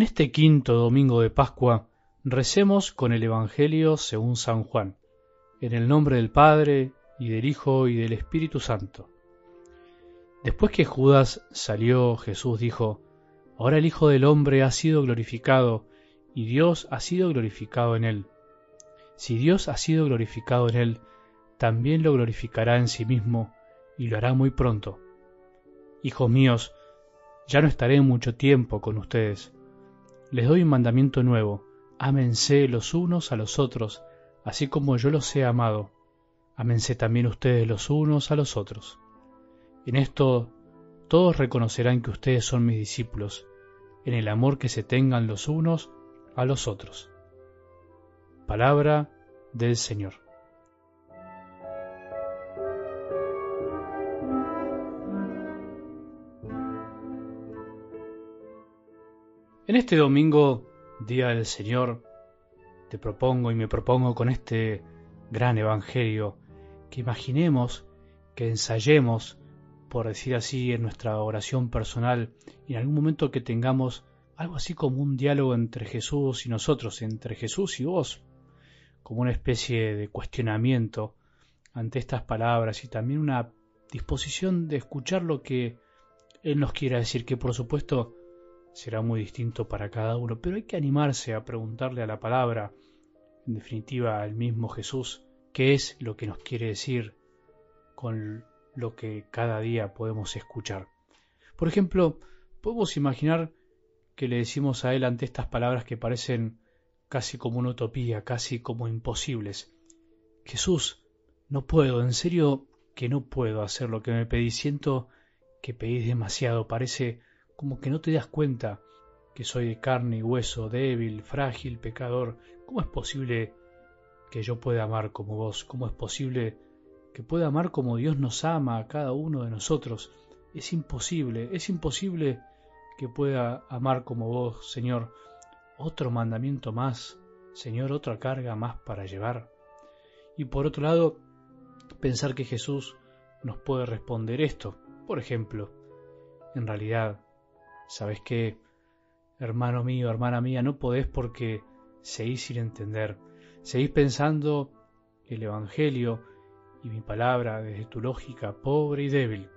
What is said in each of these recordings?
En este quinto domingo de Pascua recemos con el Evangelio según San Juan, en el nombre del Padre, y del Hijo, y del Espíritu Santo. Después que Judas salió, Jesús dijo, Ahora el Hijo del Hombre ha sido glorificado, y Dios ha sido glorificado en él. Si Dios ha sido glorificado en él, también lo glorificará en sí mismo, y lo hará muy pronto. Hijos míos, ya no estaré mucho tiempo con ustedes les doy un mandamiento nuevo, ámense los unos a los otros, así como yo los he amado. Ámense también ustedes los unos a los otros. En esto todos reconocerán que ustedes son mis discípulos, en el amor que se tengan los unos a los otros. Palabra del Señor. En este domingo, Día del Señor, te propongo y me propongo con este gran Evangelio que imaginemos, que ensayemos, por decir así, en nuestra oración personal y en algún momento que tengamos algo así como un diálogo entre Jesús y nosotros, entre Jesús y vos, como una especie de cuestionamiento ante estas palabras y también una disposición de escuchar lo que Él nos quiera decir, que por supuesto será muy distinto para cada uno, pero hay que animarse a preguntarle a la palabra, en definitiva al mismo Jesús, qué es lo que nos quiere decir con lo que cada día podemos escuchar. Por ejemplo, podemos imaginar que le decimos a Él ante estas palabras que parecen casi como una utopía, casi como imposibles. Jesús, no puedo, en serio que no puedo hacer lo que me pedís, siento que pedís demasiado, parece como que no te das cuenta que soy de carne y hueso, débil, frágil, pecador. ¿Cómo es posible que yo pueda amar como vos? ¿Cómo es posible que pueda amar como Dios nos ama a cada uno de nosotros? Es imposible, es imposible que pueda amar como vos, Señor. Otro mandamiento más, Señor, otra carga más para llevar. Y por otro lado, pensar que Jesús nos puede responder esto. Por ejemplo, en realidad ¿Sabes qué? Hermano mío, hermana mía, no podés porque seguís sin entender. Seguís pensando el Evangelio y mi palabra desde tu lógica pobre y débil.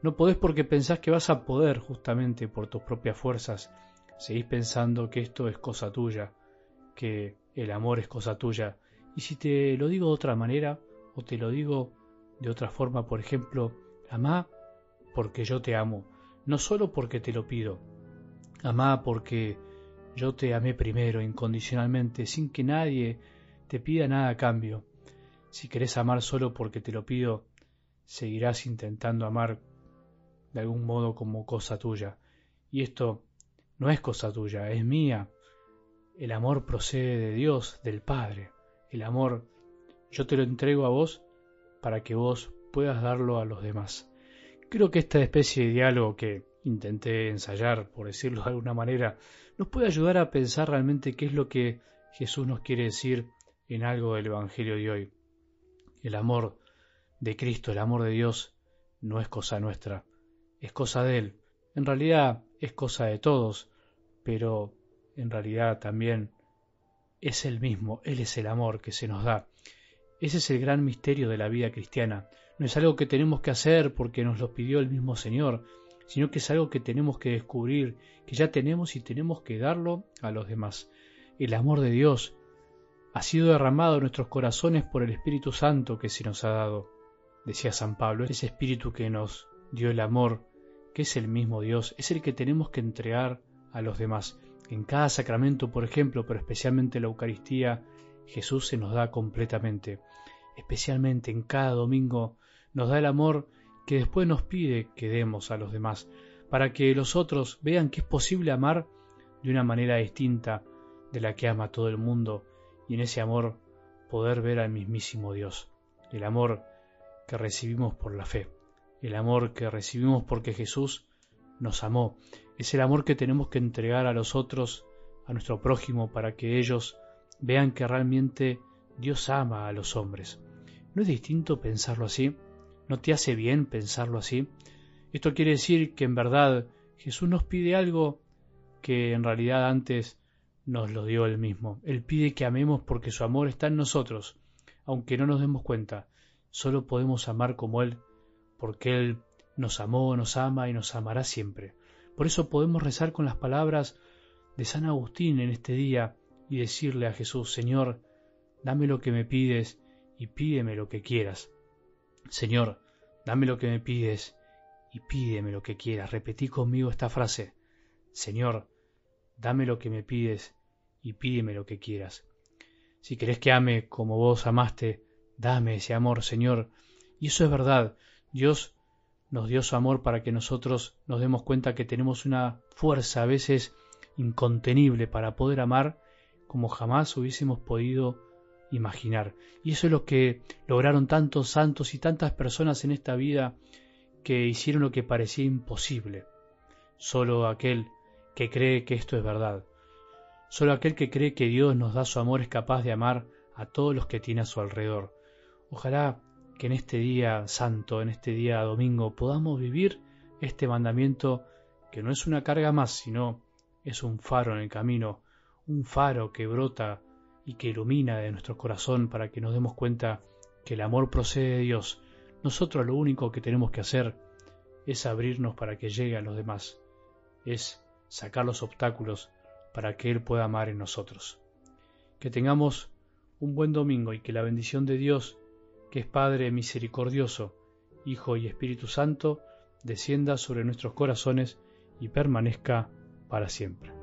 No podés porque pensás que vas a poder justamente por tus propias fuerzas. Seguís pensando que esto es cosa tuya, que el amor es cosa tuya. Y si te lo digo de otra manera, o te lo digo de otra forma, por ejemplo, amá porque yo te amo no solo porque te lo pido, amá porque yo te amé primero, incondicionalmente, sin que nadie te pida nada a cambio. Si querés amar solo porque te lo pido, seguirás intentando amar de algún modo como cosa tuya. Y esto no es cosa tuya, es mía. El amor procede de Dios, del Padre. El amor yo te lo entrego a vos para que vos puedas darlo a los demás. Creo que esta especie de diálogo que intenté ensayar, por decirlo de alguna manera, nos puede ayudar a pensar realmente qué es lo que Jesús nos quiere decir en algo del Evangelio de hoy. El amor de Cristo, el amor de Dios, no es cosa nuestra, es cosa de Él. En realidad es cosa de todos, pero en realidad también es el mismo, Él es el amor que se nos da. Ese es el gran misterio de la vida cristiana, no es algo que tenemos que hacer porque nos lo pidió el mismo Señor, sino que es algo que tenemos que descubrir, que ya tenemos y tenemos que darlo a los demás. El amor de Dios ha sido derramado en nuestros corazones por el Espíritu Santo que se nos ha dado. Decía San Pablo, ese Espíritu que nos dio el amor, que es el mismo Dios, es el que tenemos que entregar a los demás. En cada sacramento, por ejemplo, pero especialmente la Eucaristía, Jesús se nos da completamente. Especialmente en cada domingo nos da el amor que después nos pide que demos a los demás, para que los otros vean que es posible amar de una manera distinta de la que ama todo el mundo y en ese amor poder ver al mismísimo Dios, el amor que recibimos por la fe, el amor que recibimos porque Jesús nos amó, es el amor que tenemos que entregar a los otros, a nuestro prójimo, para que ellos vean que realmente Dios ama a los hombres. ¿No es distinto pensarlo así? ¿No te hace bien pensarlo así? Esto quiere decir que en verdad Jesús nos pide algo que en realidad antes nos lo dio Él mismo. Él pide que amemos porque su amor está en nosotros, aunque no nos demos cuenta. Solo podemos amar como Él, porque Él nos amó, nos ama y nos amará siempre. Por eso podemos rezar con las palabras de San Agustín en este día y decirle a Jesús, Señor, dame lo que me pides y pídeme lo que quieras. Señor, dame lo que me pides y pídeme lo que quieras. Repetí conmigo esta frase. Señor, dame lo que me pides y pídeme lo que quieras. Si querés que ame como vos amaste, dame ese amor, Señor. Y eso es verdad. Dios nos dio su amor para que nosotros nos demos cuenta que tenemos una fuerza a veces incontenible para poder amar como jamás hubiésemos podido imaginar. Y eso es lo que lograron tantos santos y tantas personas en esta vida que hicieron lo que parecía imposible. Solo aquel que cree que esto es verdad. Solo aquel que cree que Dios nos da su amor es capaz de amar a todos los que tiene a su alrededor. Ojalá que en este día santo, en este día domingo, podamos vivir este mandamiento que no es una carga más, sino es un faro en el camino, un faro que brota y que ilumina de nuestro corazón para que nos demos cuenta que el amor procede de Dios. Nosotros lo único que tenemos que hacer es abrirnos para que llegue a los demás, es sacar los obstáculos para que Él pueda amar en nosotros. Que tengamos un buen domingo y que la bendición de Dios, que es Padre misericordioso, Hijo y Espíritu Santo, descienda sobre nuestros corazones y permanezca para siempre.